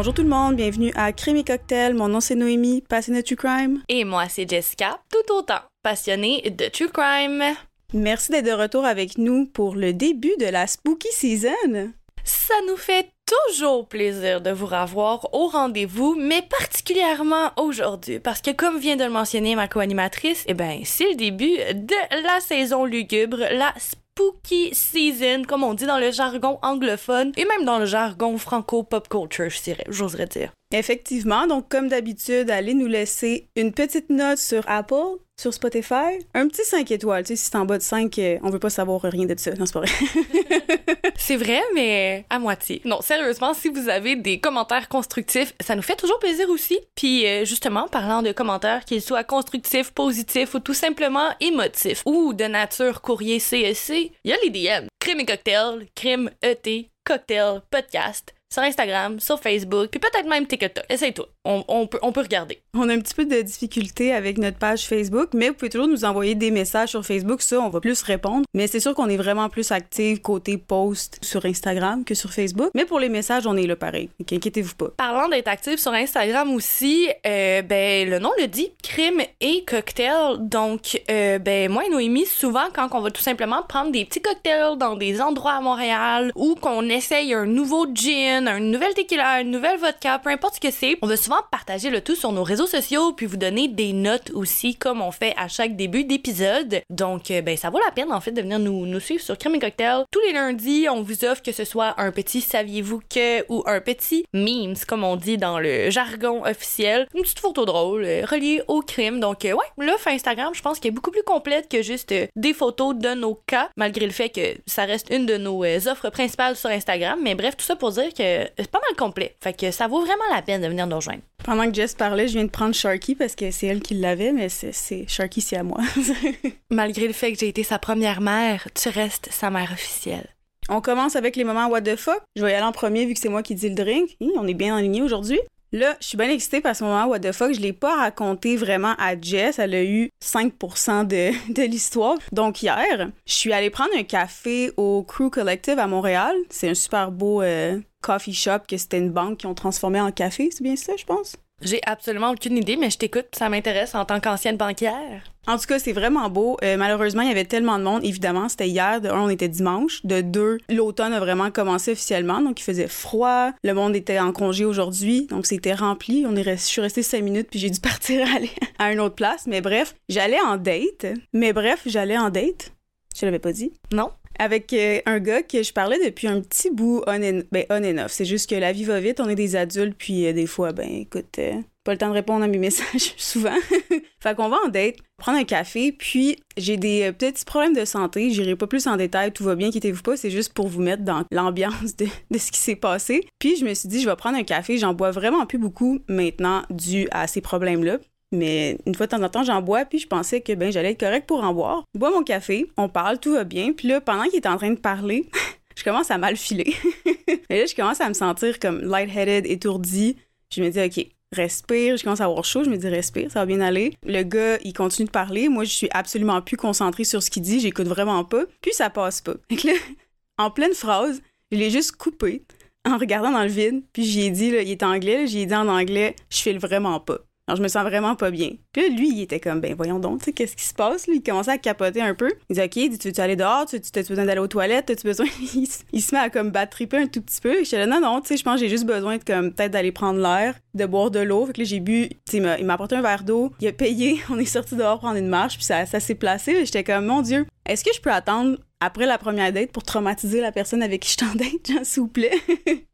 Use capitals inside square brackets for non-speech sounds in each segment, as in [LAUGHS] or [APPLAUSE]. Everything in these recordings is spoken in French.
Bonjour tout le monde, bienvenue à Crime et Cocktail. Mon nom c'est Noémie, passionnée de True Crime. Et moi c'est Jessica, tout autant passionnée de True Crime. Merci d'être de retour avec nous pour le début de la Spooky Season. Ça nous fait toujours plaisir de vous revoir au rendez-vous, mais particulièrement aujourd'hui, parce que comme vient de le mentionner ma co-animatrice, eh ben, c'est le début de la saison lugubre, la spooky season, comme on dit dans le jargon anglophone, et même dans le jargon franco-pop culture, je j'oserais dire. Effectivement, donc comme d'habitude, allez nous laisser une petite note sur Apple, sur Spotify, un petit 5 étoiles. Tu sais, si c'est en bas de 5, euh, on veut pas savoir rien de ça. Non, c'est pas vrai. [LAUGHS] c'est vrai, mais à moitié. Non, sérieusement, si vous avez des commentaires constructifs, ça nous fait toujours plaisir aussi. Puis euh, justement, parlant de commentaires, qu'ils soient constructifs, positifs ou tout simplement émotifs, ou de nature courrier CSC, il y a les DM. Crime et cocktail, crime ET, cocktail, podcast sur Instagram, sur Facebook, puis peut-être même TikTok. Essaye toi. On, on, peut, on peut regarder. On a un petit peu de difficulté avec notre page Facebook, mais vous pouvez toujours nous envoyer des messages sur Facebook. Ça, on va plus répondre. Mais c'est sûr qu'on est vraiment plus actifs côté post sur Instagram que sur Facebook. Mais pour les messages, on est là pareil. Donc, inquiétez-vous pas. Parlant d'être actif sur Instagram aussi, euh, ben, le nom le dit, crime et cocktail. Donc, euh, ben, moi et Noémie, souvent, quand on va tout simplement prendre des petits cocktails dans des endroits à Montréal ou qu'on essaye un nouveau gin, une nouvelle tequila, une nouvelle vodka, peu importe ce que c'est. On va souvent partager le tout sur nos réseaux sociaux puis vous donner des notes aussi comme on fait à chaque début d'épisode. Donc euh, ben ça vaut la peine en fait de venir nous, nous suivre sur Crème et Cocktail. Tous les lundis, on vous offre que ce soit un petit saviez-vous que ou un petit memes comme on dit dans le jargon officiel, une petite photo drôle euh, reliée au crime. Donc euh, ouais, l'offre Instagram, je pense qu'elle est beaucoup plus complète que juste des photos de nos cas malgré le fait que ça reste une de nos offres principales sur Instagram, mais bref, tout ça pour dire que c'est pas mal complet. Fait que ça vaut vraiment la peine de venir nous rejoindre. Pendant que Jess parlait, je viens de prendre Sharky parce que c'est elle qui l'avait, mais c'est Sharky, c'est à moi. [LAUGHS] Malgré le fait que j'ai été sa première mère, tu restes sa mère officielle. On commence avec les moments what the fuck. Je vais y aller en premier vu que c'est moi qui dis le drink. on est bien aligné aujourd'hui. Là, je suis bien excitée parce que moment what the fuck, je l'ai pas raconté vraiment à Jess. Elle a eu 5% de, [LAUGHS] de l'histoire. Donc hier, je suis allée prendre un café au Crew Collective à Montréal. C'est un super beau euh, coffee shop que c'était une banque qui ont transformé en café. C'est bien ça, je pense? J'ai absolument aucune idée, mais je t'écoute, ça m'intéresse en tant qu'ancienne banquière. En tout cas, c'est vraiment beau. Euh, malheureusement, il y avait tellement de monde. Évidemment, c'était hier. De un, on était dimanche. De deux, l'automne a vraiment commencé officiellement. Donc, il faisait froid. Le monde était en congé aujourd'hui. Donc, c'était rempli. On est resté, je suis restée cinq minutes, puis j'ai dû [LAUGHS] partir aller à une autre place. Mais bref, j'allais en date. Mais bref, j'allais en date. Je l'avais pas dit. Non avec euh, un gars que je parlais depuis un petit bout on and, ben, on off. C'est juste que la vie va vite, on est des adultes, puis euh, des fois, ben écoute, euh, pas le temps de répondre à mes [LAUGHS] messages souvent. [LAUGHS] fait qu'on va en date, prendre un café, puis j'ai des petits problèmes de santé, j'irai pas plus en détail, tout va bien, quittez-vous pas, c'est juste pour vous mettre dans l'ambiance de, de, ce qui s'est passé. Puis je me suis dit, je vais prendre un café, j'en bois vraiment plus beaucoup maintenant dû à ces problèmes-là. Mais une fois de temps en temps, j'en bois, puis je pensais que ben j'allais être correct pour en boire. Je bois mon café, on parle, tout va bien. Puis là, pendant qu'il est en train de parler, [LAUGHS] je commence à mal filer. [LAUGHS] Et là, je commence à me sentir comme lightheaded, étourdi. Je me dis, OK, respire. Je commence à avoir chaud. Je me dis, respire, ça va bien aller. Le gars, il continue de parler. Moi, je suis absolument plus concentrée sur ce qu'il dit. J'écoute vraiment pas. Puis ça passe pas. Et là, [LAUGHS] en pleine phrase, je l'ai juste coupé en regardant dans le vide. Puis j'ai dit, là, il est anglais, j'ai dit en anglais, je file vraiment pas. Je me sens vraiment pas bien. Puis là, lui, il était comme, ben voyons donc, tu sais, qu'est-ce qui se passe? Lui, il commençait à capoter un peu. Il dit, OK, tu veux aller dehors? Tu as besoin d'aller aux toilettes? As-tu besoin? [LAUGHS] il, se met à comme battre un tout petit peu. J'étais là, non, non, tu sais, je pense que j'ai juste besoin de comme peut-être d'aller prendre l'air, de boire de l'eau. Fait que là, j'ai bu, tu sais, il m'a apporté un verre d'eau, il a payé, [LAUGHS] on est sorti dehors prendre une marche, puis ça, ça s'est placé. J'étais comme, mon Dieu, est-ce que je peux attendre après la première date pour traumatiser la personne avec qui je t'en date, [LAUGHS] s'il vous plaît.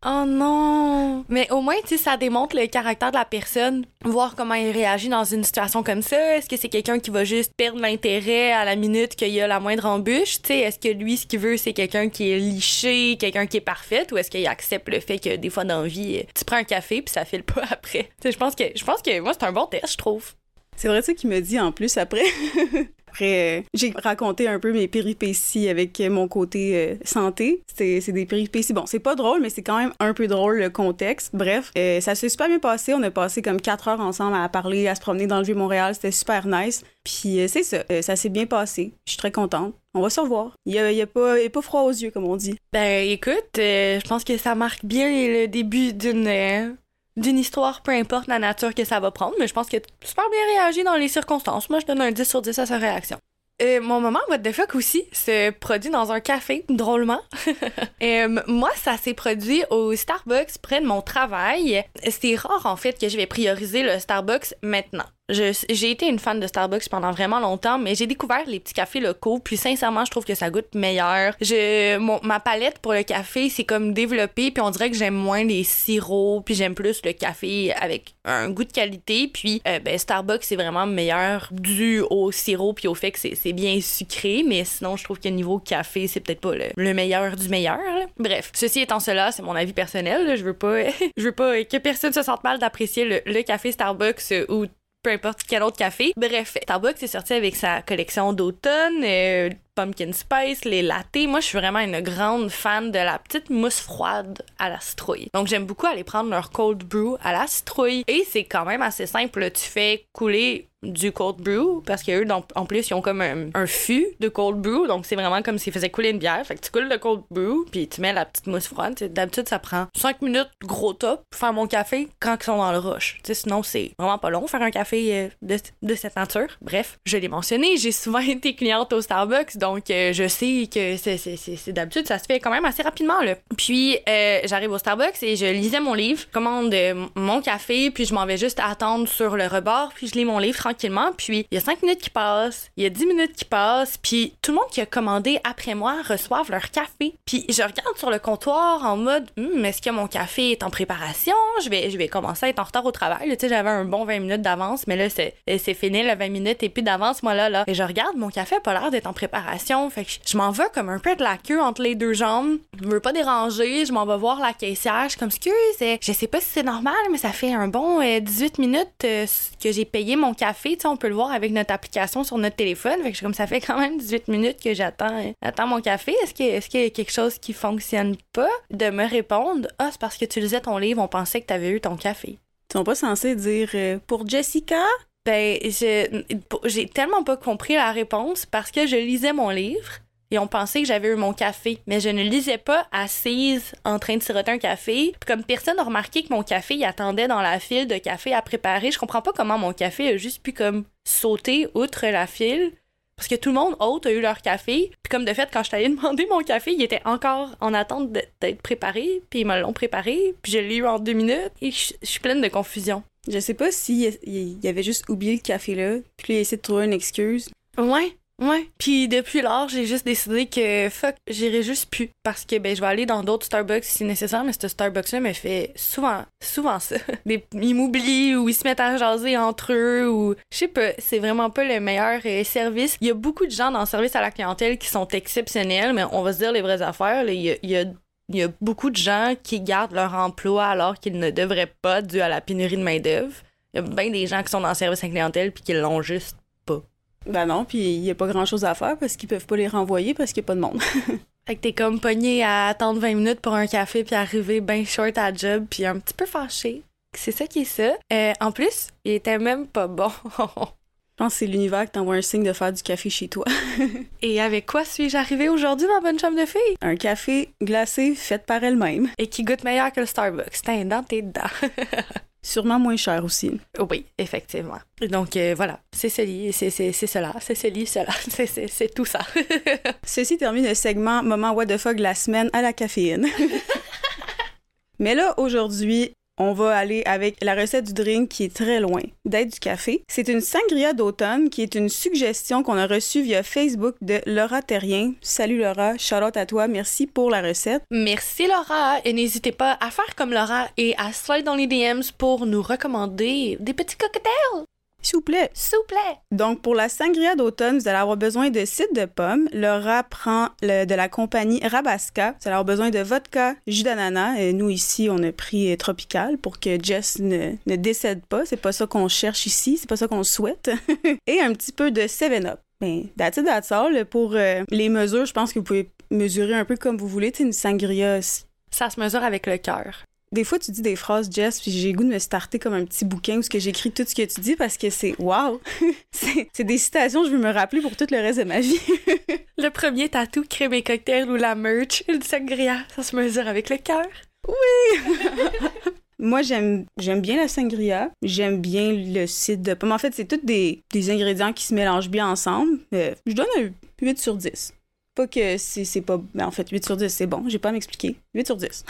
oh non! Mais au moins, tu sais, ça démontre le caractère de la personne, voir comment il réagit dans une situation comme ça. Est-ce que c'est quelqu'un qui va juste perdre l'intérêt à la minute qu'il y a la moindre embûche? Tu sais, est-ce que lui, ce qu'il veut, c'est quelqu'un qui est liché, quelqu'un qui est parfait, ou est-ce qu'il accepte le fait que des fois dans la vie, tu prends un café puis ça file pas [LAUGHS] après? Tu sais, je pense que, je pense que moi, c'est un bon test, je trouve. C'est vrai ça qu'il me dit en plus après. [LAUGHS] après, euh, j'ai raconté un peu mes péripéties avec mon côté euh, santé. C'est des péripéties. Bon, c'est pas drôle, mais c'est quand même un peu drôle le contexte. Bref, euh, ça s'est super bien passé. On a passé comme quatre heures ensemble à parler, à se promener dans le Vieux-Montréal. C'était super nice. Puis c'est ça, ça s'est bien passé. Je suis très contente. On va se revoir. Il y a, y a, a pas froid aux yeux, comme on dit. Ben écoute, je pense que ça marque bien le début d'une d'une histoire, peu importe la nature que ça va prendre, mais je pense que super bien réagi dans les circonstances. Moi, je donne un 10 sur 10 à sa réaction. Euh, mon moment What the fuck aussi se produit dans un café, drôlement. [LAUGHS] euh, moi, ça s'est produit au Starbucks près de mon travail. C'est rare en fait que je vais prioriser le Starbucks maintenant j'ai été une fan de Starbucks pendant vraiment longtemps, mais j'ai découvert les petits cafés locaux, puis sincèrement, je trouve que ça goûte meilleur. Je, mon, ma palette pour le café, c'est comme développé, puis on dirait que j'aime moins les sirops, puis j'aime plus le café avec un goût de qualité, puis euh, ben, Starbucks, c'est vraiment meilleur dû au sirop, puis au fait que c'est bien sucré, mais sinon, je trouve que niveau café, c'est peut-être pas le, meilleur du meilleur. Bref, ceci étant cela, c'est mon avis personnel, je veux pas, [LAUGHS] je veux pas que personne se sente mal d'apprécier le, le café Starbucks ou peu importe quel autre café. Bref, Starbucks est sorti avec sa collection d'automne, euh, pumpkin spice, les lattés. Moi, je suis vraiment une grande fan de la petite mousse froide à la citrouille. Donc, j'aime beaucoup aller prendre leur cold brew à la citrouille. Et c'est quand même assez simple. Tu fais couler du cold brew parce qu'eux, en plus, ils ont comme un, fût de cold brew. Donc, c'est vraiment comme s'ils faisaient couler une bière. Fait que tu coules le cold brew, puis tu mets la petite mousse froide. D'habitude, ça prend 5 minutes gros top pour faire mon café quand ils sont dans le rush. sinon, c'est vraiment pas long faire un café euh, de, cette nature. Bref, je l'ai mentionné, j'ai souvent [LAUGHS] été cliente au Starbucks, euh, je sais que c'est d'habitude, ça se fait quand même assez rapidement. Là. Puis, euh, j'arrive au Starbucks et je lisais mon livre, commande mon café, puis je m'en vais juste attendre sur le rebord, puis je lis mon livre tranquillement. Puis il y a 5 minutes qui passent, il y a 10 minutes qui passent, puis tout le monde qui a commandé après moi reçoivent leur café. Puis je regarde sur le comptoir en mode hum, est-ce que mon café est en préparation? Je vais je vais commencer à être en retard au travail. Tu sais, j'avais un bon 20 minutes d'avance, mais là c'est c'est fini le 20 minutes et puis d'avance moi là là. Et je regarde mon café a pas l'air d'être en préparation, fait que je m'en vais comme un peu de la queue entre les deux jambes. Je veux pas déranger, je m'en vais voir la caissière, je suis comme excuse, je sais pas si c'est normal mais ça fait un bon 18 euh, minutes euh, que j'ai payé mon café, tu sais on peut le voir avec notre application sur notre téléphone. Fait que comme ça fait quand même 18 minutes que j'attends attends mon café. Est-ce qu'il est y a quelque chose qui fonctionne pas? De me répondre? Ah, c'est parce que tu lisais ton livre, on pensait que tu avais eu ton café. Ils sont pas censés dire euh, pour Jessica? Ben, j'ai tellement pas compris la réponse parce que je lisais mon livre et on pensait que j'avais eu mon café, mais je ne lisais pas assise en train de siroter un café. Puis comme personne n'a remarqué que mon café il attendait dans la file de café à préparer, je comprends pas comment mon café a juste pu comme sauter outre la file. Parce que tout le monde autre a eu leur café. Puis comme de fait, quand je t'allais [LAUGHS] demander mon café, il était encore en attente d'être préparé. Puis ils me l'ont préparé. Puis je l'ai eu en deux minutes. Et je suis pleine de confusion. Je sais pas s'il y avait juste oublié le café là. Puis il a essayé de trouver une excuse. Ouais. Ouais. Puis depuis lors, j'ai juste décidé que fuck, j'irai juste plus parce que ben je vais aller dans d'autres Starbucks si nécessaire, mais ce Starbucks là me fait souvent souvent ça. [LAUGHS] Ils m'oublient ou ils se mettent à jaser entre eux ou je sais pas, c'est vraiment pas le meilleur euh, service. Il y a beaucoup de gens dans le service à la clientèle qui sont exceptionnels, mais on va se dire les vraies affaires, il il y a il y a beaucoup de gens qui gardent leur emploi alors qu'ils ne devraient pas dû à la pénurie de main-d'œuvre. Il y a bien des gens qui sont dans le service à la clientèle puis qui l'ont juste ben non, puis il y a pas grand-chose à faire parce qu'ils peuvent pas les renvoyer parce qu'il y a pas de monde. [LAUGHS] fait que t'es comme pogné à attendre 20 minutes pour un café puis arriver bien short à job puis un petit peu fâché. C'est ça qui est ça. Euh, en plus, il était même pas bon. [LAUGHS] Je pense que c'est l'univers qui t'envoie un signe de faire du café chez toi. [LAUGHS] Et avec quoi suis-je arrivée aujourd'hui, ma bonne chambre de fille? Un café glacé fait par elle-même. Et qui goûte meilleur que le Starbucks. T'es dans tes dents. [LAUGHS] Sûrement moins cher aussi. Oui, effectivement. Donc euh, voilà, c'est cela, c'est cela, c'est cela, [LAUGHS] cela, c'est tout ça. Ceci termine le segment Moment What the fuck la semaine à la caféine. Mais là, aujourd'hui, on va aller avec la recette du drink qui est très loin d'être du café. C'est une sangria d'automne qui est une suggestion qu'on a reçue via Facebook de Laura Terrien. Salut Laura, out à toi, merci pour la recette. Merci Laura et n'hésitez pas à faire comme Laura et à slide dans les DMs pour nous recommander des petits cocktails. S'il vous plaît. S'il vous plaît. Donc, pour la sangria d'automne, vous allez avoir besoin de cidre de pomme. Laura prend le, de la compagnie Rabasca. Vous allez avoir besoin de vodka, jus d'ananas. Et nous, ici, on a pris tropical pour que Jess ne, ne décède pas. C'est pas ça qu'on cherche ici. C'est pas ça qu'on souhaite. [LAUGHS] Et un petit peu de 7-Up. Ben, that's it, that's all. Pour euh, les mesures, je pense que vous pouvez mesurer un peu comme vous voulez. C'est une sangria. Ça se mesure avec le cœur. Des fois, tu dis des phrases, Jess, puis j'ai goût de me starter comme un petit bouquin où j'écris tout ce que tu dis parce que c'est wow! [LAUGHS] c'est des citations que je veux me rappeler pour tout le reste de ma vie. [LAUGHS] le premier tatou, crème et cocktail ou la merch, le sangria, ça se mesure avec le cœur. Oui! [LAUGHS] Moi, j'aime j'aime bien la sangria. J'aime bien le cidre de pomme. En fait, c'est tous des, des ingrédients qui se mélangent bien ensemble. Euh, je donne un 8 sur 10. Pas que c'est pas. Ben, en fait, 8 sur 10, c'est bon. J'ai pas à m'expliquer. 8 sur 10.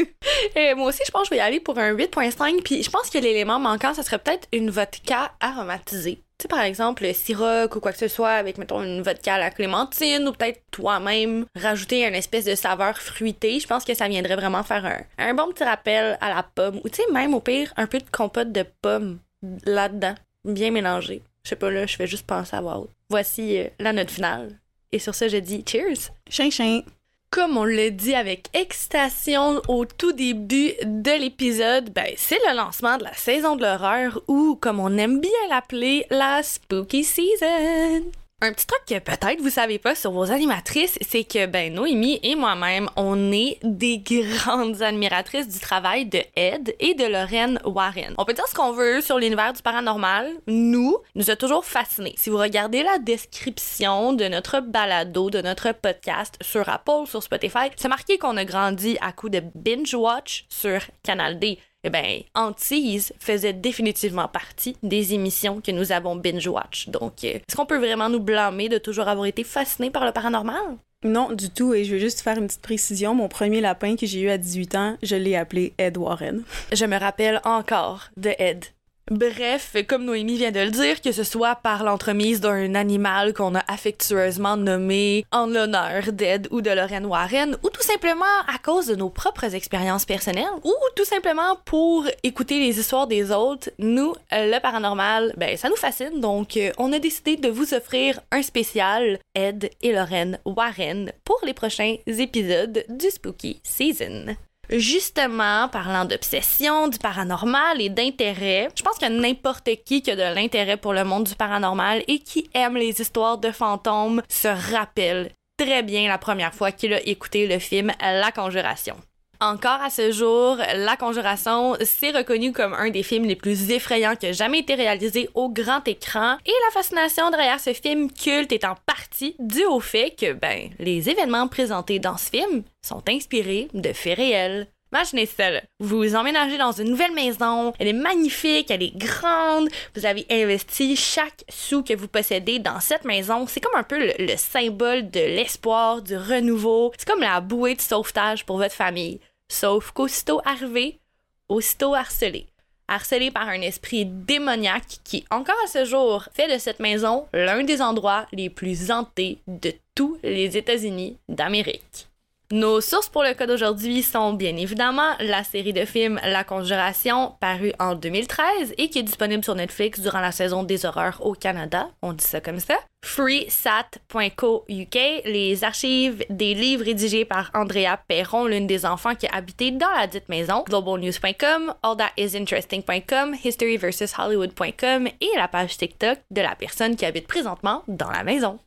[LAUGHS] Et moi aussi, je pense que je vais y aller pour un 8.5. Puis je pense que l'élément manquant, ça serait peut-être une vodka aromatisée. Tu sais, par exemple, le Ciroc ou quoi que ce soit avec, mettons, une vodka à la clémentine ou peut-être toi-même rajouter une espèce de saveur fruitée. Je pense que ça viendrait vraiment faire un, bon petit rappel à la pomme. Ou tu sais, même au pire, un peu de compote de pommes là-dedans, bien mélangé. Je sais pas, là, je vais juste penser à voir. Voici euh, la note finale. Et sur ce, je dis cheers! Chien, chien! Comme on le dit avec excitation au tout début de l'épisode, ben c'est le lancement de la saison de l'horreur ou, comme on aime bien l'appeler, la spooky season. Un petit truc que peut-être vous savez pas sur vos animatrices, c'est que ben Noémie et moi-même, on est des grandes admiratrices du travail de Ed et de Lorraine Warren. On peut dire ce qu'on veut sur l'univers du paranormal, nous, nous a toujours fascinés. Si vous regardez la description de notre balado, de notre podcast sur Apple, sur Spotify, c'est marqué qu'on a grandi à coup de binge watch sur Canal D eh bien, Antise faisait définitivement partie des émissions que nous avons binge-watch. Donc, euh, est-ce qu'on peut vraiment nous blâmer de toujours avoir été fascinés par le paranormal? Non, du tout. Et je veux juste faire une petite précision. Mon premier lapin que j'ai eu à 18 ans, je l'ai appelé Ed Warren. Je me rappelle encore de Ed. Bref, comme Noémie vient de le dire, que ce soit par l'entremise d'un animal qu'on a affectueusement nommé en l'honneur d'Ed ou de Lorraine Warren, ou tout simplement à cause de nos propres expériences personnelles, ou tout simplement pour écouter les histoires des autres, nous, le paranormal, ben ça nous fascine, donc euh, on a décidé de vous offrir un spécial Ed et Lorraine Warren pour les prochains épisodes du Spooky Season. Justement, parlant d'obsession, du paranormal et d'intérêt, je pense que n'importe qui qui a de l'intérêt pour le monde du paranormal et qui aime les histoires de fantômes se rappelle très bien la première fois qu'il a écouté le film La Conjuration. Encore à ce jour, La Conjuration s'est reconnu comme un des films les plus effrayants qui a jamais été réalisé au grand écran. Et la fascination derrière ce film culte est en partie due au fait que, ben, les événements présentés dans ce film sont inspirés de faits réels. Imaginez ça, vous vous emménagez dans une nouvelle maison, elle est magnifique, elle est grande, vous avez investi chaque sou que vous possédez dans cette maison. C'est comme un peu le, le symbole de l'espoir, du renouveau. C'est comme la bouée de sauvetage pour votre famille. Sauf qu'aussitôt arrivé, aussitôt harcelé. Harcelé par un esprit démoniaque qui, encore à ce jour, fait de cette maison l'un des endroits les plus hantés de tous les États-Unis d'Amérique. Nos sources pour le cas d'aujourd'hui sont bien évidemment la série de films La Conjuration, parue en 2013 et qui est disponible sur Netflix durant la saison des horreurs au Canada, on dit ça comme ça. freesat.co UK, les archives des livres rédigés par Andrea Perron, l'une des enfants qui a habité dans la dite maison, globalnews.com, allthatIsinteresting.com, historyversushollywood.com et la page TikTok de la personne qui habite présentement dans la maison.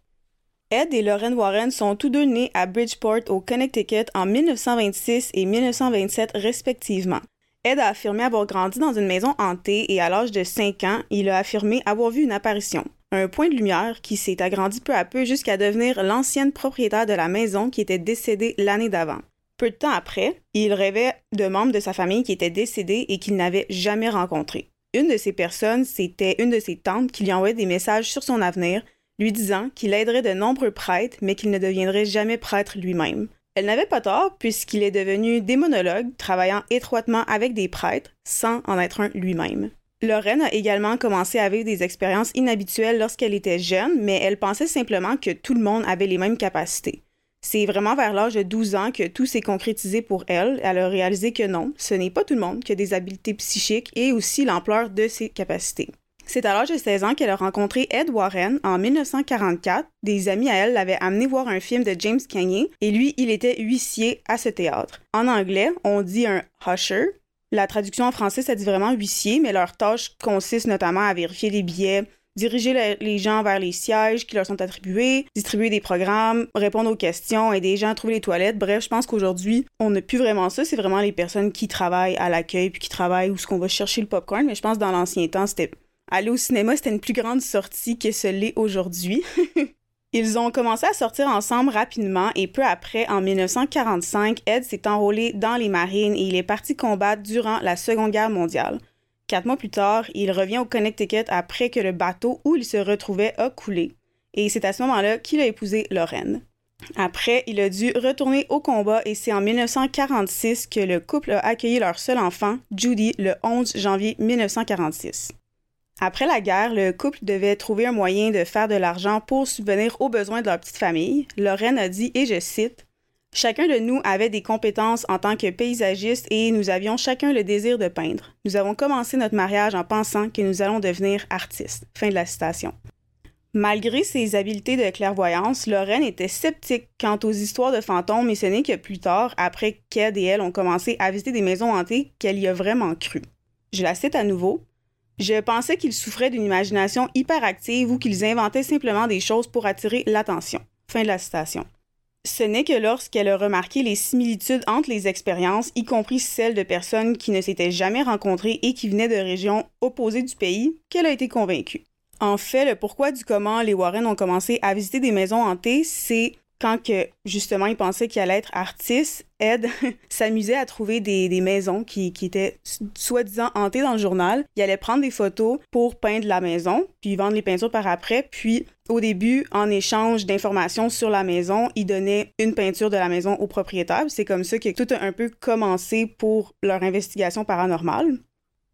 Ed et Lorraine Warren sont tous deux nés à Bridgeport, au Connecticut, en 1926 et 1927 respectivement. Ed a affirmé avoir grandi dans une maison hantée et à l'âge de 5 ans, il a affirmé avoir vu une apparition. Un point de lumière qui s'est agrandi peu à peu jusqu'à devenir l'ancienne propriétaire de la maison qui était décédée l'année d'avant. Peu de temps après, il rêvait de membres de sa famille qui étaient décédés et qu'il n'avait jamais rencontrés. Une de ces personnes, c'était une de ses tantes qui lui envoyait des messages sur son avenir lui disant qu'il aiderait de nombreux prêtres, mais qu'il ne deviendrait jamais prêtre lui-même. Elle n'avait pas tort, puisqu'il est devenu démonologue, travaillant étroitement avec des prêtres, sans en être un lui-même. Lorraine a également commencé à vivre des expériences inhabituelles lorsqu'elle était jeune, mais elle pensait simplement que tout le monde avait les mêmes capacités. C'est vraiment vers l'âge de 12 ans que tout s'est concrétisé pour elle. Elle a réalisé que non, ce n'est pas tout le monde qui a des habiletés psychiques et aussi l'ampleur de ses capacités. C'est à l'âge de 16 ans qu'elle a rencontré Ed Warren en 1944. Des amis à elle l'avaient amené voir un film de James Cagney et lui, il était huissier à ce théâtre. En anglais, on dit un usher. La traduction en français, ça dit vraiment huissier, mais leur tâche consiste notamment à vérifier les billets, diriger les gens vers les sièges qui leur sont attribués, distribuer des programmes, répondre aux questions, aider les gens à trouver les toilettes. Bref, je pense qu'aujourd'hui, on n'a plus vraiment ça. C'est vraiment les personnes qui travaillent à l'accueil puis qui travaillent où ce qu'on va chercher le popcorn. Mais je pense que dans l'ancien temps, c'était aller au cinéma, c'était une plus grande sortie que ce l'est aujourd'hui. [LAUGHS] Ils ont commencé à sortir ensemble rapidement et peu après, en 1945, Ed s'est enrôlé dans les marines et il est parti combattre durant la Seconde Guerre mondiale. Quatre mois plus tard, il revient au Connecticut après que le bateau où il se retrouvait a coulé. Et c'est à ce moment-là qu'il a épousé Lorraine. Après, il a dû retourner au combat et c'est en 1946 que le couple a accueilli leur seul enfant, Judy, le 11 janvier 1946. Après la guerre, le couple devait trouver un moyen de faire de l'argent pour subvenir aux besoins de leur petite famille. Lorraine a dit, et je cite, Chacun de nous avait des compétences en tant que paysagiste et nous avions chacun le désir de peindre. Nous avons commencé notre mariage en pensant que nous allons devenir artistes. Fin de la citation. Malgré ses habiletés de clairvoyance, Lorraine était sceptique quant aux histoires de fantômes et ce n'est que plus tard, après qu'Ed et elle ont commencé à visiter des maisons hantées, qu'elle y a vraiment cru. Je la cite à nouveau. Je pensais qu'ils souffraient d'une imagination hyperactive ou qu'ils inventaient simplement des choses pour attirer l'attention. Fin de la citation. Ce n'est que lorsqu'elle a remarqué les similitudes entre les expériences, y compris celles de personnes qui ne s'étaient jamais rencontrées et qui venaient de régions opposées du pays, qu'elle a été convaincue. En fait, le pourquoi du comment les Warren ont commencé à visiter des maisons hantées, c'est quand que justement il pensait qu'il allait être artiste, Ed [LAUGHS] s'amusait à trouver des, maisons qui, qui étaient soi-disant hantées dans le journal. Il allait prendre des photos pour peindre la maison, puis vendre les peintures par après. Puis au début, en échange d'informations sur la maison, il donnait une peinture de la maison au propriétaire. C'est comme ça que tout a un peu commencé pour leur investigation paranormale.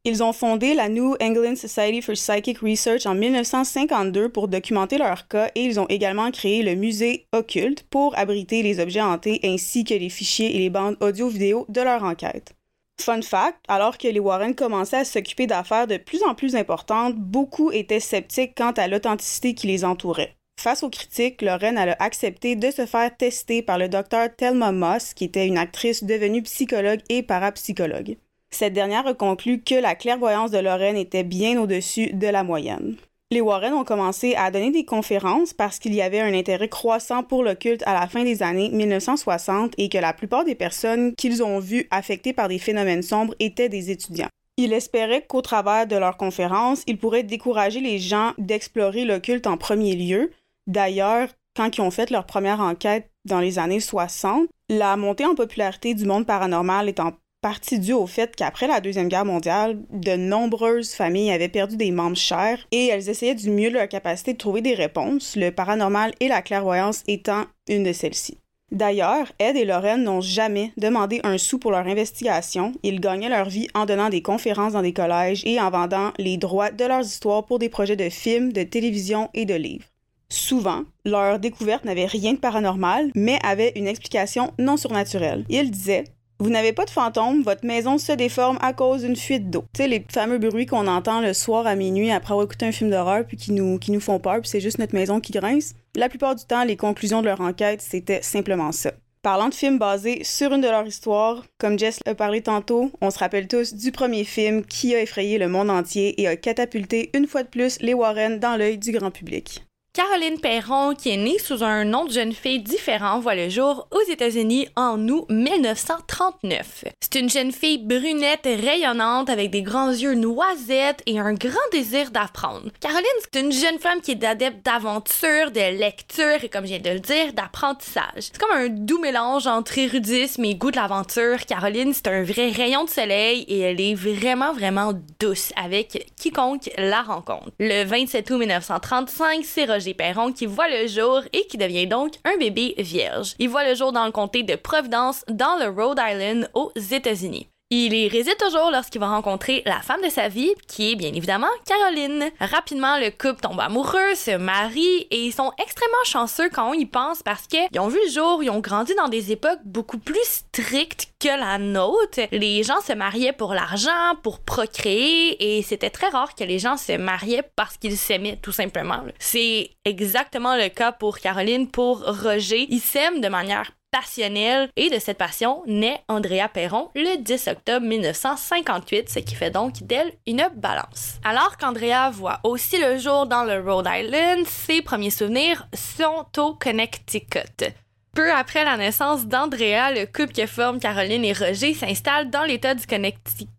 Ils ont fondé la New England Society for Psychic Research en 1952 pour documenter leur cas et ils ont également créé le musée occulte pour abriter les objets hantés ainsi que les fichiers et les bandes audio-vidéo de leur enquête. Fun fact, alors que les Warren commençaient à s'occuper d'affaires de plus en plus importantes, beaucoup étaient sceptiques quant à l'authenticité qui les entourait. Face aux critiques, Lorraine a accepté de se faire tester par le docteur Thelma Moss, qui était une actrice devenue psychologue et parapsychologue. Cette dernière a conclu que la clairvoyance de Lorraine était bien au-dessus de la moyenne. Les Warren ont commencé à donner des conférences parce qu'il y avait un intérêt croissant pour le culte à la fin des années 1960 et que la plupart des personnes qu'ils ont vues affectées par des phénomènes sombres étaient des étudiants. Ils espéraient qu'au travers de leurs conférences, ils pourraient décourager les gens d'explorer le culte en premier lieu. D'ailleurs, quand ils ont fait leur première enquête dans les années 60, la montée en popularité du monde paranormal étant partie due au fait qu'après la Deuxième Guerre mondiale, de nombreuses familles avaient perdu des membres chers et elles essayaient du mieux leur capacité de trouver des réponses, le paranormal et la clairvoyance étant une de celles-ci. D'ailleurs, Ed et Lorraine n'ont jamais demandé un sou pour leur investigation. Ils gagnaient leur vie en donnant des conférences dans des collèges et en vendant les droits de leurs histoires pour des projets de films, de télévision et de livres. Souvent, leur découverte n'avait rien de paranormal, mais avait une explication non surnaturelle. Ils disaient vous n'avez pas de fantôme, votre maison se déforme à cause d'une fuite d'eau. Tu sais, les fameux bruits qu'on entend le soir à minuit après avoir écouté un film d'horreur puis qui nous, qui nous font peur, puis c'est juste notre maison qui grince. La plupart du temps, les conclusions de leur enquête, c'était simplement ça. Parlant de films basés sur une de leurs histoires, comme Jess a parlé tantôt, on se rappelle tous du premier film qui a effrayé le monde entier et a catapulté une fois de plus les Warren dans l'œil du grand public. Caroline Perron, qui est née sous un nom de jeune fille différent, voit le jour aux États-Unis en août 1939. C'est une jeune fille brunette rayonnante avec des grands yeux noisettes et un grand désir d'apprendre. Caroline, c'est une jeune femme qui est adepte d'aventure, de lecture et, comme je viens de le dire, d'apprentissage. C'est comme un doux mélange entre érudisme et goût de l'aventure. Caroline, c'est un vrai rayon de soleil et elle est vraiment, vraiment douce avec quiconque la rencontre. Le 27 août 1935, c'est Roger Perron qui voit le jour et qui devient donc un bébé vierge. Il voit le jour dans le comté de Providence, dans le Rhode Island, aux États-Unis. Il y réside toujours lorsqu'il va rencontrer la femme de sa vie, qui est bien évidemment Caroline. Rapidement, le couple tombe amoureux, se marie et ils sont extrêmement chanceux quand on y pense parce qu'ils ont vu le jour, ils ont grandi dans des époques beaucoup plus strictes que la nôtre. Les gens se mariaient pour l'argent, pour procréer et c'était très rare que les gens se mariaient parce qu'ils s'aimaient tout simplement. C'est exactement le cas pour Caroline, pour Roger. Ils s'aiment de manière passionnelle et de cette passion naît Andrea Perron le 10 octobre 1958, ce qui fait donc d'elle une balance. Alors qu'Andrea voit aussi le jour dans le Rhode Island, ses premiers souvenirs sont au Connecticut. Peu après la naissance d'Andrea, le couple que forment Caroline et Roger s'installe dans l'état du Connecticut.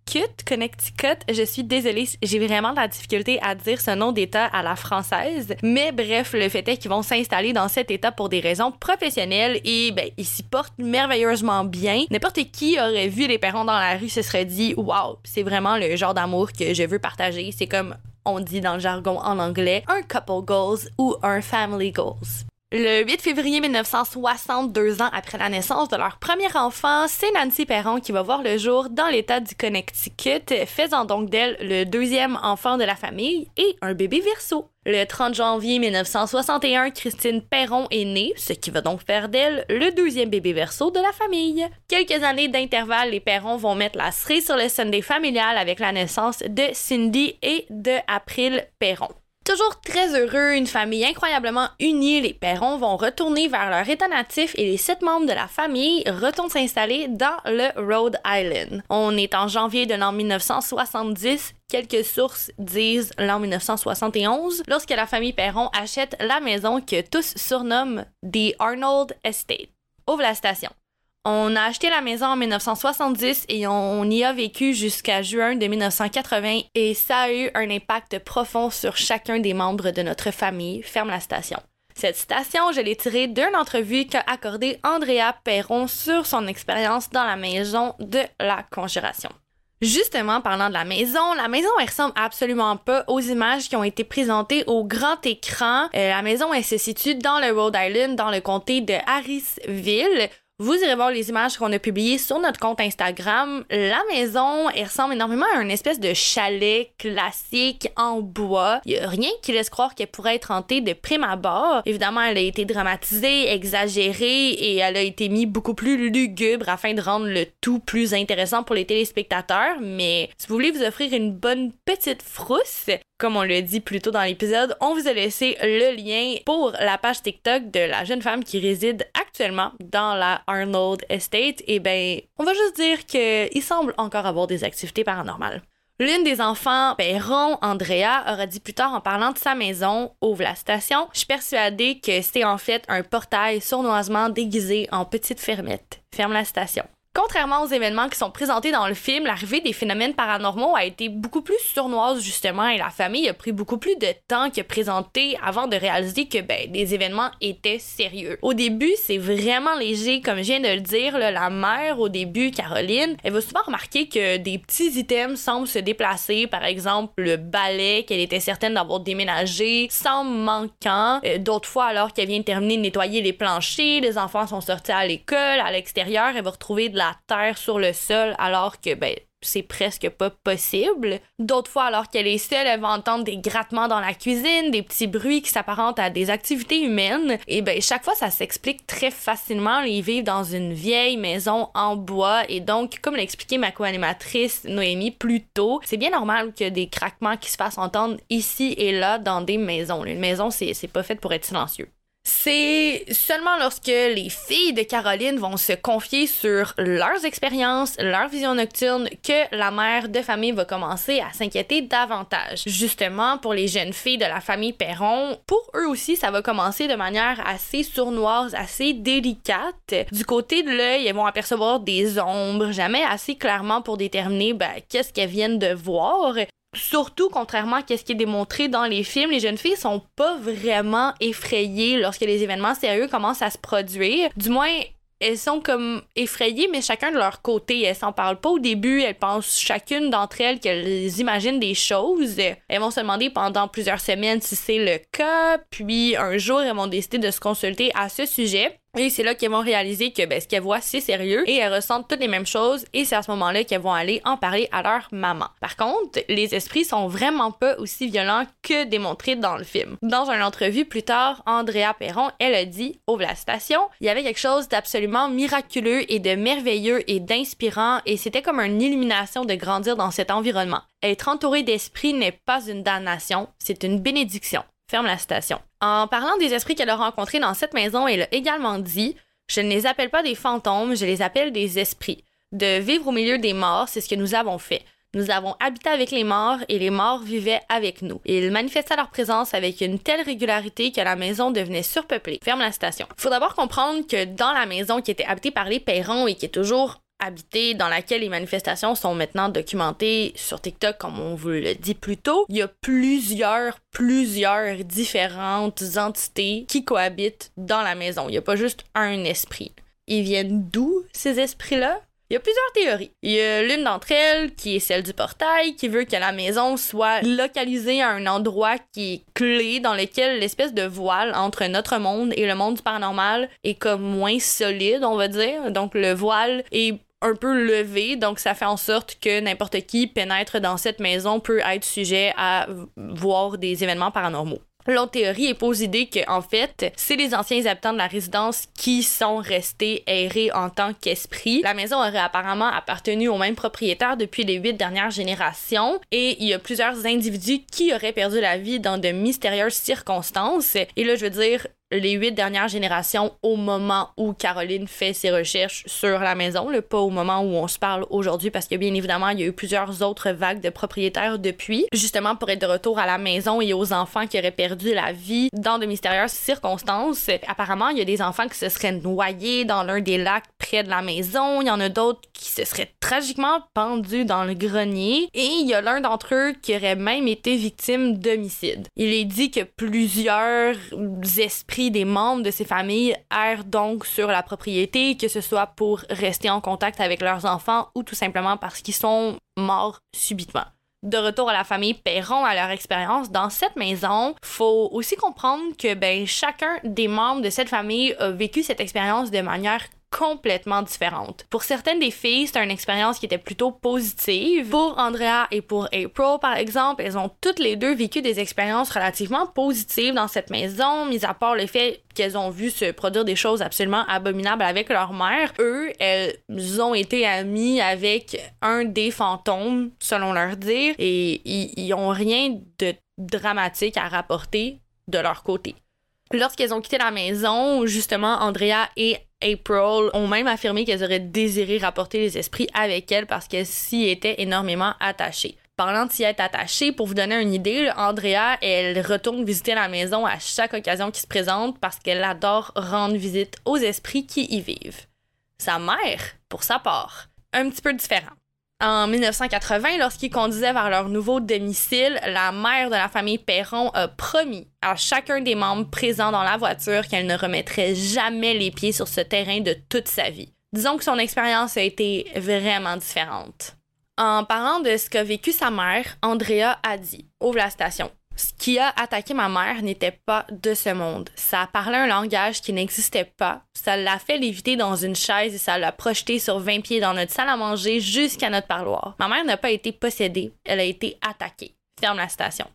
Connecticut, je suis désolée, j'ai vraiment de la difficulté à dire ce nom d'état à la française. Mais bref, le fait est qu'ils vont s'installer dans cet état pour des raisons professionnelles et ben, ils s'y portent merveilleusement bien. N'importe qui aurait vu les parents dans la rue se serait dit Waouh, c'est vraiment le genre d'amour que je veux partager. C'est comme on dit dans le jargon en anglais, un couple goals ou un family goals. Le 8 février 1962 ans après la naissance de leur premier enfant, c'est Nancy Perron qui va voir le jour dans l'État du Connecticut, faisant donc d'elle le deuxième enfant de la famille et un bébé verso. Le 30 janvier 1961, Christine Perron est née, ce qui va donc faire d'elle le deuxième bébé verso de la famille. Quelques années d'intervalle, les Perron vont mettre la cerise sur le Sunday familial avec la naissance de Cindy et de April Perron. Toujours très heureux, une famille incroyablement unie, les Perrons vont retourner vers leur état natif et les sept membres de la famille retournent s'installer dans le Rhode Island. On est en janvier de l'an 1970. Quelques sources disent l'an 1971, lorsque la famille Perron achète la maison que tous surnomment The Arnold Estate. Ouvre la station. On a acheté la maison en 1970 et on y a vécu jusqu'à juin de 1980 et ça a eu un impact profond sur chacun des membres de notre famille. Ferme la station. Cette station, je l'ai tirée d'une entrevue qu'a accordée Andrea Perron sur son expérience dans la maison de la Conjuration. Justement, parlant de la maison, la maison, ressemble absolument pas aux images qui ont été présentées au grand écran. Euh, la maison, elle se situe dans le Rhode Island, dans le comté de Harrisville, vous irez voir les images qu'on a publiées sur notre compte Instagram. La maison, elle ressemble énormément à une espèce de chalet classique en bois. Il a rien qui laisse croire qu'elle pourrait être hantée de prime abord. Évidemment, elle a été dramatisée, exagérée et elle a été mise beaucoup plus lugubre afin de rendre le tout plus intéressant pour les téléspectateurs. Mais si vous voulez vous offrir une bonne petite frousse, comme on l'a dit plus tôt dans l'épisode, on vous a laissé le lien pour la page TikTok de la jeune femme qui réside actuellement dans la Arnold Estate. Et ben, on va juste dire qu'il semble encore avoir des activités paranormales. L'une des enfants, Perron, Andrea, aura dit plus tard en parlant de sa maison, ouvre la station. Je suis persuadée que c'est en fait un portail sournoisement déguisé en petite fermette. Ferme la station. Contrairement aux événements qui sont présentés dans le film, l'arrivée des phénomènes paranormaux a été beaucoup plus sournoise justement et la famille a pris beaucoup plus de temps que présenté avant de réaliser que ben, des événements étaient sérieux. Au début, c'est vraiment léger, comme je viens de le dire, la mère au début, Caroline, elle va souvent remarquer que des petits items semblent se déplacer, par exemple le balai qu'elle était certaine d'avoir déménagé semble manquant. Euh, d'autres fois, alors qu'elle vient de terminer de nettoyer les planchers, les enfants sont sortis à l'école, à l'extérieur, elle va retrouver de la terre sur le sol alors que ben c'est presque pas possible. D'autres fois, alors qu'elle est seule, elle va entendre des grattements dans la cuisine, des petits bruits qui s'apparentent à des activités humaines. Et ben chaque fois, ça s'explique très facilement. Ils vivent dans une vieille maison en bois et donc, comme l'a expliqué ma co-animatrice Noémie plus tôt, c'est bien normal que des craquements qui se fassent entendre ici et là dans des maisons. Une maison, c'est pas fait pour être silencieux. C'est seulement lorsque les filles de Caroline vont se confier sur leurs expériences, leur vision nocturne, que la mère de famille va commencer à s'inquiéter davantage. Justement, pour les jeunes filles de la famille Perron, pour eux aussi, ça va commencer de manière assez sournoise, assez délicate. Du côté de l'œil, elles vont apercevoir des ombres, jamais assez clairement pour déterminer ben, qu'est-ce qu'elles viennent de voir. Surtout, contrairement à ce qui est démontré dans les films, les jeunes filles sont pas vraiment effrayées lorsque les événements sérieux commencent à se produire. Du moins, elles sont comme effrayées, mais chacun de leur côté. Elles s'en parlent pas au début. Elles pensent chacune d'entre elles qu'elles imaginent des choses. Elles vont se demander pendant plusieurs semaines si c'est le cas. Puis un jour, elles vont décider de se consulter à ce sujet. Et c'est là qu'elles vont réaliser que ben, ce qu'elles voient, c'est sérieux et elles ressentent toutes les mêmes choses et c'est à ce moment-là qu'elles vont aller en parler à leur maman. Par contre, les esprits sont vraiment pas aussi violents que démontrés dans le film. Dans une entrevue plus tard, Andrea Perron, elle a dit au la station, il y avait quelque chose d'absolument miraculeux et de merveilleux et d'inspirant et c'était comme une illumination de grandir dans cet environnement. Être entouré d'esprits n'est pas une damnation, c'est une bénédiction. Ferme la station. En parlant des esprits qu'elle a rencontrés dans cette maison, elle a également dit Je ne les appelle pas des fantômes, je les appelle des esprits. De vivre au milieu des morts, c'est ce que nous avons fait. Nous avons habité avec les morts et les morts vivaient avec nous. Ils manifestaient leur présence avec une telle régularité que la maison devenait surpeuplée. Ferme la citation. Faut d'abord comprendre que dans la maison qui était habitée par les Perrons et qui est toujours habitée dans laquelle les manifestations sont maintenant documentées sur TikTok, comme on vous le dit plus tôt, il y a plusieurs, plusieurs différentes entités qui cohabitent dans la maison. Il n'y a pas juste un esprit. Ils viennent d'où ces esprits-là? Il y a plusieurs théories. Il y a l'une d'entre elles qui est celle du portail, qui veut que la maison soit localisée à un endroit qui est clé dans lequel l'espèce de voile entre notre monde et le monde du paranormal est comme moins solide, on va dire. Donc le voile est un peu levé, donc ça fait en sorte que n'importe qui pénètre dans cette maison peut être sujet à voir des événements paranormaux. L'autre théorie posée l'idée que, en fait, c'est les anciens habitants de la résidence qui sont restés errés en tant qu'esprit. La maison aurait apparemment appartenu au même propriétaire depuis les huit dernières générations et il y a plusieurs individus qui auraient perdu la vie dans de mystérieuses circonstances. Et là, je veux dire, les huit dernières générations au moment où Caroline fait ses recherches sur la maison, le pas au moment où on se parle aujourd'hui, parce que bien évidemment, il y a eu plusieurs autres vagues de propriétaires depuis, justement pour être de retour à la maison et aux enfants qui auraient perdu la vie dans de mystérieuses circonstances. Apparemment, il y a des enfants qui se seraient noyés dans l'un des lacs près de la maison, il y en a d'autres qui se seraient tragiquement pendus dans le grenier, et il y a l'un d'entre eux qui aurait même été victime d'homicide. Il est dit que plusieurs esprits des membres de ces familles errent donc sur la propriété, que ce soit pour rester en contact avec leurs enfants ou tout simplement parce qu'ils sont morts subitement. De retour à la famille Perron, à leur expérience dans cette maison, faut aussi comprendre que ben chacun des membres de cette famille a vécu cette expérience de manière complètement différentes. Pour certaines des filles, c'était une expérience qui était plutôt positive. Pour Andrea et pour April, par exemple, elles ont toutes les deux vécu des expériences relativement positives dans cette maison, mis à part le fait qu'elles ont vu se produire des choses absolument abominables avec leur mère. Eux, elles ont été amis avec un des fantômes, selon leur dire, et ils ont rien de dramatique à rapporter de leur côté. Lorsqu'elles ont quitté la maison, justement, Andrea et April ont même affirmé qu'elles auraient désiré rapporter les esprits avec elles parce qu'elles s'y étaient énormément attachées. Parlant de s'y être attachées, pour vous donner une idée, Andrea, elle retourne visiter la maison à chaque occasion qui se présente parce qu'elle adore rendre visite aux esprits qui y vivent. Sa mère, pour sa part, un petit peu différent. En 1980, lorsqu'ils conduisaient vers leur nouveau domicile, la mère de la famille Perron a promis à chacun des membres présents dans la voiture qu'elle ne remettrait jamais les pieds sur ce terrain de toute sa vie. Disons que son expérience a été vraiment différente. En parlant de ce qu'a vécu sa mère, Andrea a dit Ouvre la station. Ce qui a attaqué ma mère n'était pas de ce monde. Ça parlait un langage qui n'existait pas. Ça l'a fait léviter dans une chaise et ça l'a projeté sur 20 pieds dans notre salle à manger jusqu'à notre parloir. Ma mère n'a pas été possédée, elle a été attaquée. Ferme la station.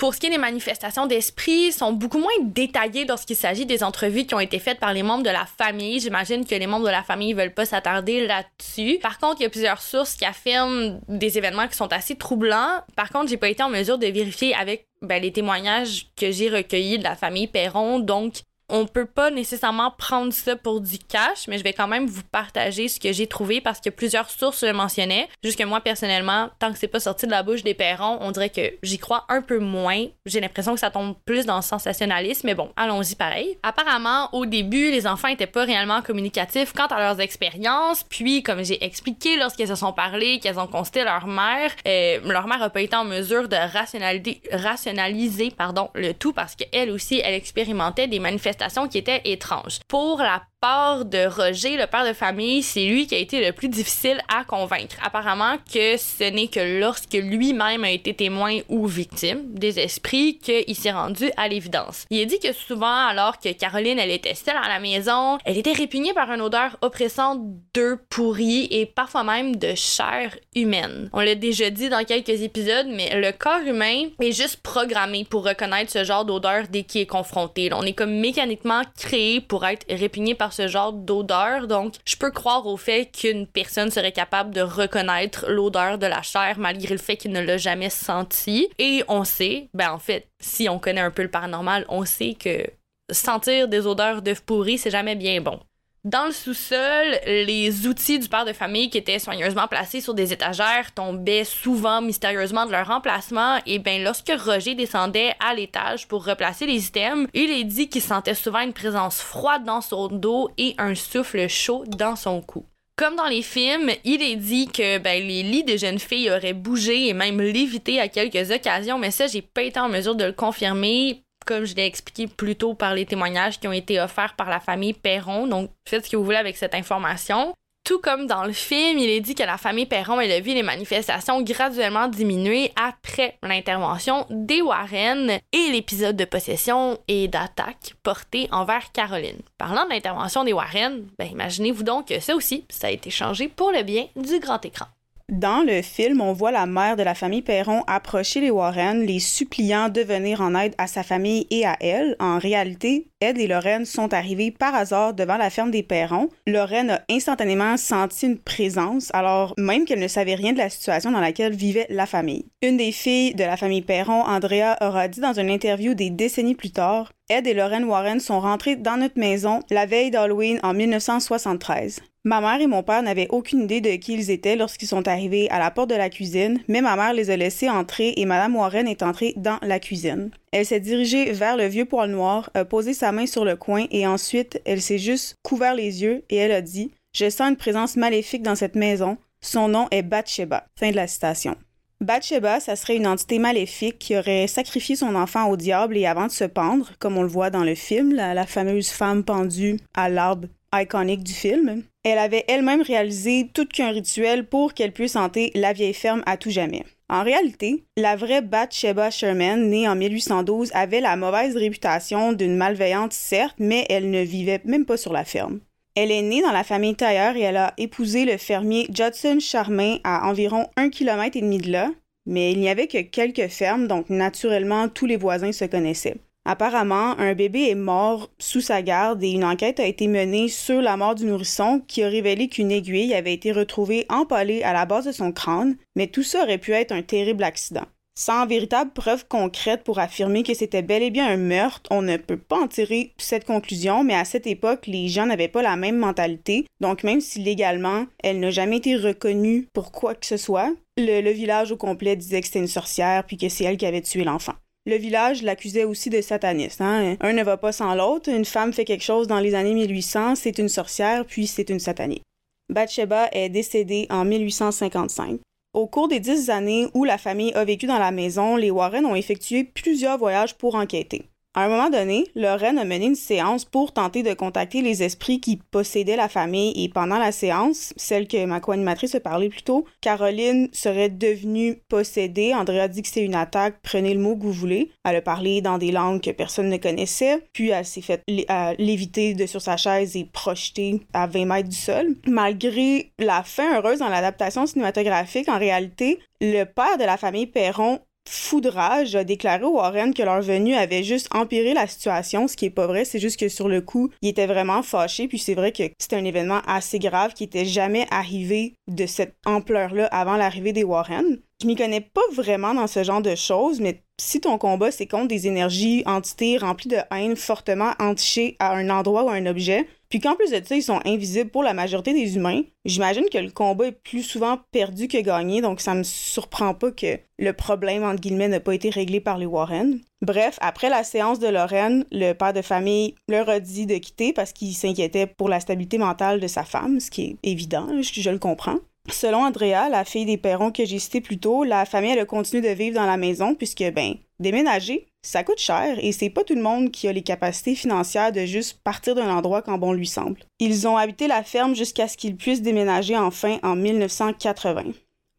Pour ce qui est des manifestations d'esprit, sont beaucoup moins détaillées lorsqu'il s'agit des entrevues qui ont été faites par les membres de la famille. J'imagine que les membres de la famille veulent pas s'attarder là-dessus. Par contre, il y a plusieurs sources qui affirment des événements qui sont assez troublants. Par contre, j'ai pas été en mesure de vérifier avec ben, les témoignages que j'ai recueillis de la famille Perron. Donc, on peut pas nécessairement prendre ça pour du cash, mais je vais quand même vous partager ce que j'ai trouvé parce que plusieurs sources le mentionnaient. Jusque moi, personnellement, tant que c'est pas sorti de la bouche des Perrons, on dirait que j'y crois un peu moins. J'ai l'impression que ça tombe plus dans le sensationnalisme, mais bon, allons-y pareil. Apparemment, au début, les enfants étaient pas réellement communicatifs quant à leurs expériences, puis, comme j'ai expliqué, lorsqu'elles se sont parlé, qu'elles ont constaté leur mère, euh, leur mère a pas été en mesure de rationaliser, rationaliser pardon, le tout parce qu'elle aussi, elle expérimentait des manifestations qui était étrange. Pour la part de Roger, le père de famille, c'est lui qui a été le plus difficile à convaincre. Apparemment que ce n'est que lorsque lui-même a été témoin ou victime des esprits qu'il s'est rendu à l'évidence. Il a dit que souvent, alors que Caroline, elle était seule à la maison, elle était répugnée par une odeur oppressante d'œufs pourris et parfois même de chair humaine. On l'a déjà dit dans quelques épisodes, mais le corps humain est juste programmé pour reconnaître ce genre d'odeur dès qu'il est confronté. On est comme mécaniquement créé pour être répugné par ce genre d'odeur. Donc, je peux croire au fait qu'une personne serait capable de reconnaître l'odeur de la chair malgré le fait qu'il ne l'a jamais senti. Et on sait, ben en fait, si on connaît un peu le paranormal, on sait que sentir des odeurs d'œufs pourris, c'est jamais bien bon. Dans le sous-sol, les outils du père de famille qui étaient soigneusement placés sur des étagères tombaient souvent mystérieusement de leur emplacement. Et bien, lorsque Roger descendait à l'étage pour replacer les items, il est dit qu'il sentait souvent une présence froide dans son dos et un souffle chaud dans son cou. Comme dans les films, il est dit que ben, les lits des jeunes filles auraient bougé et même lévité à quelques occasions, mais ça, j'ai pas été en mesure de le confirmer comme je l'ai expliqué plus tôt par les témoignages qui ont été offerts par la famille Perron. Donc, faites ce que vous voulez avec cette information. Tout comme dans le film, il est dit que la famille Perron a vu les manifestations graduellement diminuer après l'intervention des Warren et l'épisode de possession et d'attaque porté envers Caroline. Parlant de l'intervention des Warren, ben imaginez-vous donc que ça aussi, ça a été changé pour le bien du grand écran. Dans le film, on voit la mère de la famille Perron approcher les Warren, les suppliant de venir en aide à sa famille et à elle. En réalité, Ed et Lorraine sont arrivés par hasard devant la ferme des Perrons. Lorraine a instantanément senti une présence, alors même qu'elle ne savait rien de la situation dans laquelle vivait la famille. Une des filles de la famille Perron, Andrea, aura dit dans une interview des décennies plus tard Ed et Lorraine Warren sont rentrés dans notre maison la veille d'Halloween en 1973. Ma mère et mon père n'avaient aucune idée de qui ils étaient lorsqu'ils sont arrivés à la porte de la cuisine, mais ma mère les a laissés entrer et Madame Warren est entrée dans la cuisine. Elle s'est dirigée vers le vieux poêle noir, a posé sa main sur le coin et ensuite elle s'est juste couvert les yeux et elle a dit Je sens une présence maléfique dans cette maison. Son nom est Bathsheba. Fin de la citation. Bathsheba, ça serait une entité maléfique qui aurait sacrifié son enfant au diable et avant de se pendre, comme on le voit dans le film, la, la fameuse femme pendue à l'arbre iconique du film. Elle avait elle-même réalisé tout qu'un rituel pour qu'elle puisse hanter la vieille ferme à tout jamais. En réalité, la vraie Bathsheba Sherman, née en 1812, avait la mauvaise réputation d'une malveillante, certes, mais elle ne vivait même pas sur la ferme. Elle est née dans la famille Tailleur et elle a épousé le fermier Judson Charmain à environ un kilomètre et demi de là, mais il n'y avait que quelques fermes, donc naturellement tous les voisins se connaissaient. Apparemment, un bébé est mort sous sa garde et une enquête a été menée sur la mort du nourrisson qui a révélé qu'une aiguille avait été retrouvée empalée à la base de son crâne, mais tout ça aurait pu être un terrible accident. Sans véritable preuve concrète pour affirmer que c'était bel et bien un meurtre, on ne peut pas en tirer cette conclusion, mais à cette époque, les gens n'avaient pas la même mentalité, donc même si légalement, elle n'a jamais été reconnue pour quoi que ce soit, le, le village au complet disait que c'était une sorcière puis que c'est elle qui avait tué l'enfant. Le village l'accusait aussi de sataniste. Hein? Un ne va pas sans l'autre. Une femme fait quelque chose dans les années 1800, c'est une sorcière, puis c'est une satanique. Bathsheba est décédée en 1855. Au cours des dix années où la famille a vécu dans la maison, les Warren ont effectué plusieurs voyages pour enquêter. À un moment donné, Lorraine a mené une séance pour tenter de contacter les esprits qui possédaient la famille et pendant la séance, celle que ma co-animatrice a parlé plus tôt, Caroline serait devenue possédée. Andrea dit que c'est une attaque, prenez le mot que vous voulez. Elle a parlé dans des langues que personne ne connaissait, puis elle s'est fait léviter de sur sa chaise et projetée à 20 mètres du sol. Malgré la fin heureuse dans l'adaptation cinématographique, en réalité, le père de la famille Perron foudrage a déclaré aux Warren que leur venue avait juste empiré la situation, ce qui est pas vrai, c'est juste que sur le coup, il était vraiment fâché, puis c'est vrai que c'était un événement assez grave qui était jamais arrivé de cette ampleur-là avant l'arrivée des Warren. Je m'y connais pas vraiment dans ce genre de choses, mais si ton combat c'est contre des énergies, entités remplies de haine fortement entichées à un endroit ou à un objet, puis qu'en plus de ça, ils sont invisibles pour la majorité des humains. J'imagine que le combat est plus souvent perdu que gagné, donc ça me surprend pas que le problème, entre guillemets, n'a pas été réglé par les Warren. Bref, après la séance de Lorraine, le père de famille leur a dit de quitter parce qu'il s'inquiétait pour la stabilité mentale de sa femme, ce qui est évident, je, je le comprends. Selon Andrea, la fille des Perrons que j'ai cité plus tôt, la famille elle a continué de vivre dans la maison puisque, ben, déménager, ça coûte cher et c'est pas tout le monde qui a les capacités financières de juste partir d'un endroit quand bon lui semble. Ils ont habité la ferme jusqu'à ce qu'ils puissent déménager enfin en 1980.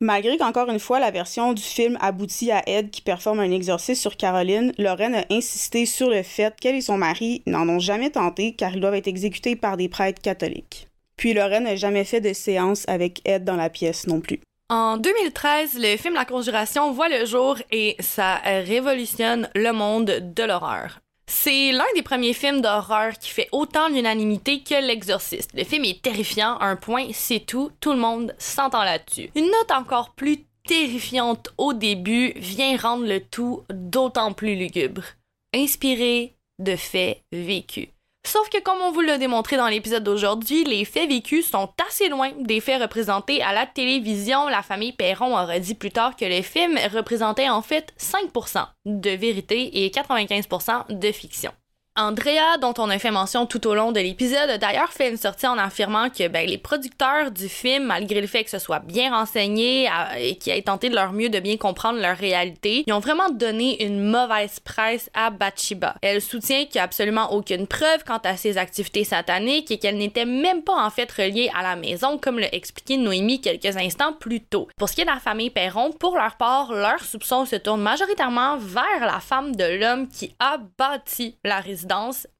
Malgré qu'encore une fois la version du film aboutit à Ed qui performe un exorcisme sur Caroline, Lorraine a insisté sur le fait qu'elle et son mari n'en ont jamais tenté car ils doivent être exécutés par des prêtres catholiques. Puis Lorraine n'a jamais fait de séance avec Ed dans la pièce non plus. En 2013, le film La Conjuration voit le jour et ça révolutionne le monde de l'horreur. C'est l'un des premiers films d'horreur qui fait autant l'unanimité que L'Exorciste. Le film est terrifiant, un point, c'est tout, tout le monde s'entend là-dessus. Une note encore plus terrifiante au début vient rendre le tout d'autant plus lugubre. Inspiré de faits vécus. Sauf que comme on vous l'a démontré dans l'épisode d'aujourd'hui, les faits vécus sont assez loin des faits représentés à la télévision. La famille Perron aurait dit plus tard que le film représentait en fait 5% de vérité et 95% de fiction. Andrea, dont on a fait mention tout au long de l'épisode, a d'ailleurs fait une sortie en affirmant que ben, les producteurs du film, malgré le fait que ce soit bien renseigné et qu'ils aient tenté de leur mieux de bien comprendre leur réalité, ils ont vraiment donné une mauvaise presse à Bathsheba. Elle soutient qu'il n'y a absolument aucune preuve quant à ses activités sataniques et qu'elle n'était même pas en fait reliée à la maison, comme l'a expliqué Noémie quelques instants plus tôt. Pour ce qui est de la famille Perron, pour leur part, leurs soupçons se tournent majoritairement vers la femme de l'homme qui a bâti la résidence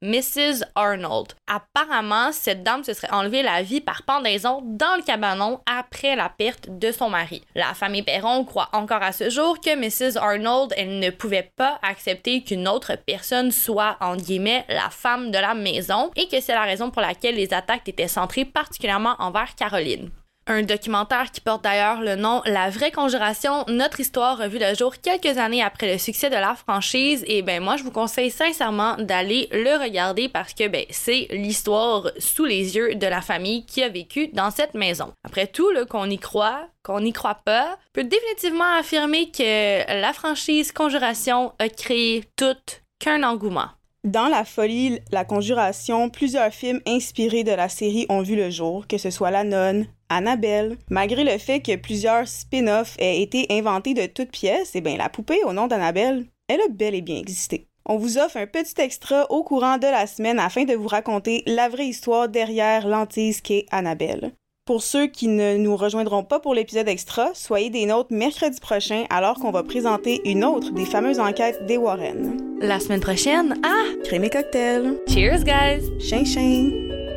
Mrs. Arnold. Apparemment, cette dame se serait enlevée la vie par pendaison dans le cabanon après la perte de son mari. La famille Perron croit encore à ce jour que Mrs. Arnold, ne pouvait pas accepter qu'une autre personne soit, en guillemets, la femme de la maison et que c'est la raison pour laquelle les attaques étaient centrées particulièrement envers Caroline. Un documentaire qui porte d'ailleurs le nom La vraie conjuration, notre histoire vu le jour quelques années après le succès de la franchise et ben moi je vous conseille sincèrement d'aller le regarder parce que ben c'est l'histoire sous les yeux de la famille qui a vécu dans cette maison. Après tout le qu'on y croit, qu'on n'y croit pas, peut définitivement affirmer que la franchise Conjuration a créé tout qu'un engouement. Dans La Folie, La Conjuration, plusieurs films inspirés de la série ont vu le jour, que ce soit La Nonne, Annabelle. Malgré le fait que plusieurs spin-offs aient été inventés de toutes pièces, eh bien, la poupée au nom d'Annabelle, elle a bel et bien existé. On vous offre un petit extra au courant de la semaine afin de vous raconter la vraie histoire derrière l'antise qu'est Annabelle. Pour ceux qui ne nous rejoindront pas pour l'épisode extra, soyez des nôtres mercredi prochain alors qu'on va présenter une autre des fameuses enquêtes des Warren. La semaine prochaine, ah! Crème et cocktail. Cheers, guys! Ching ching!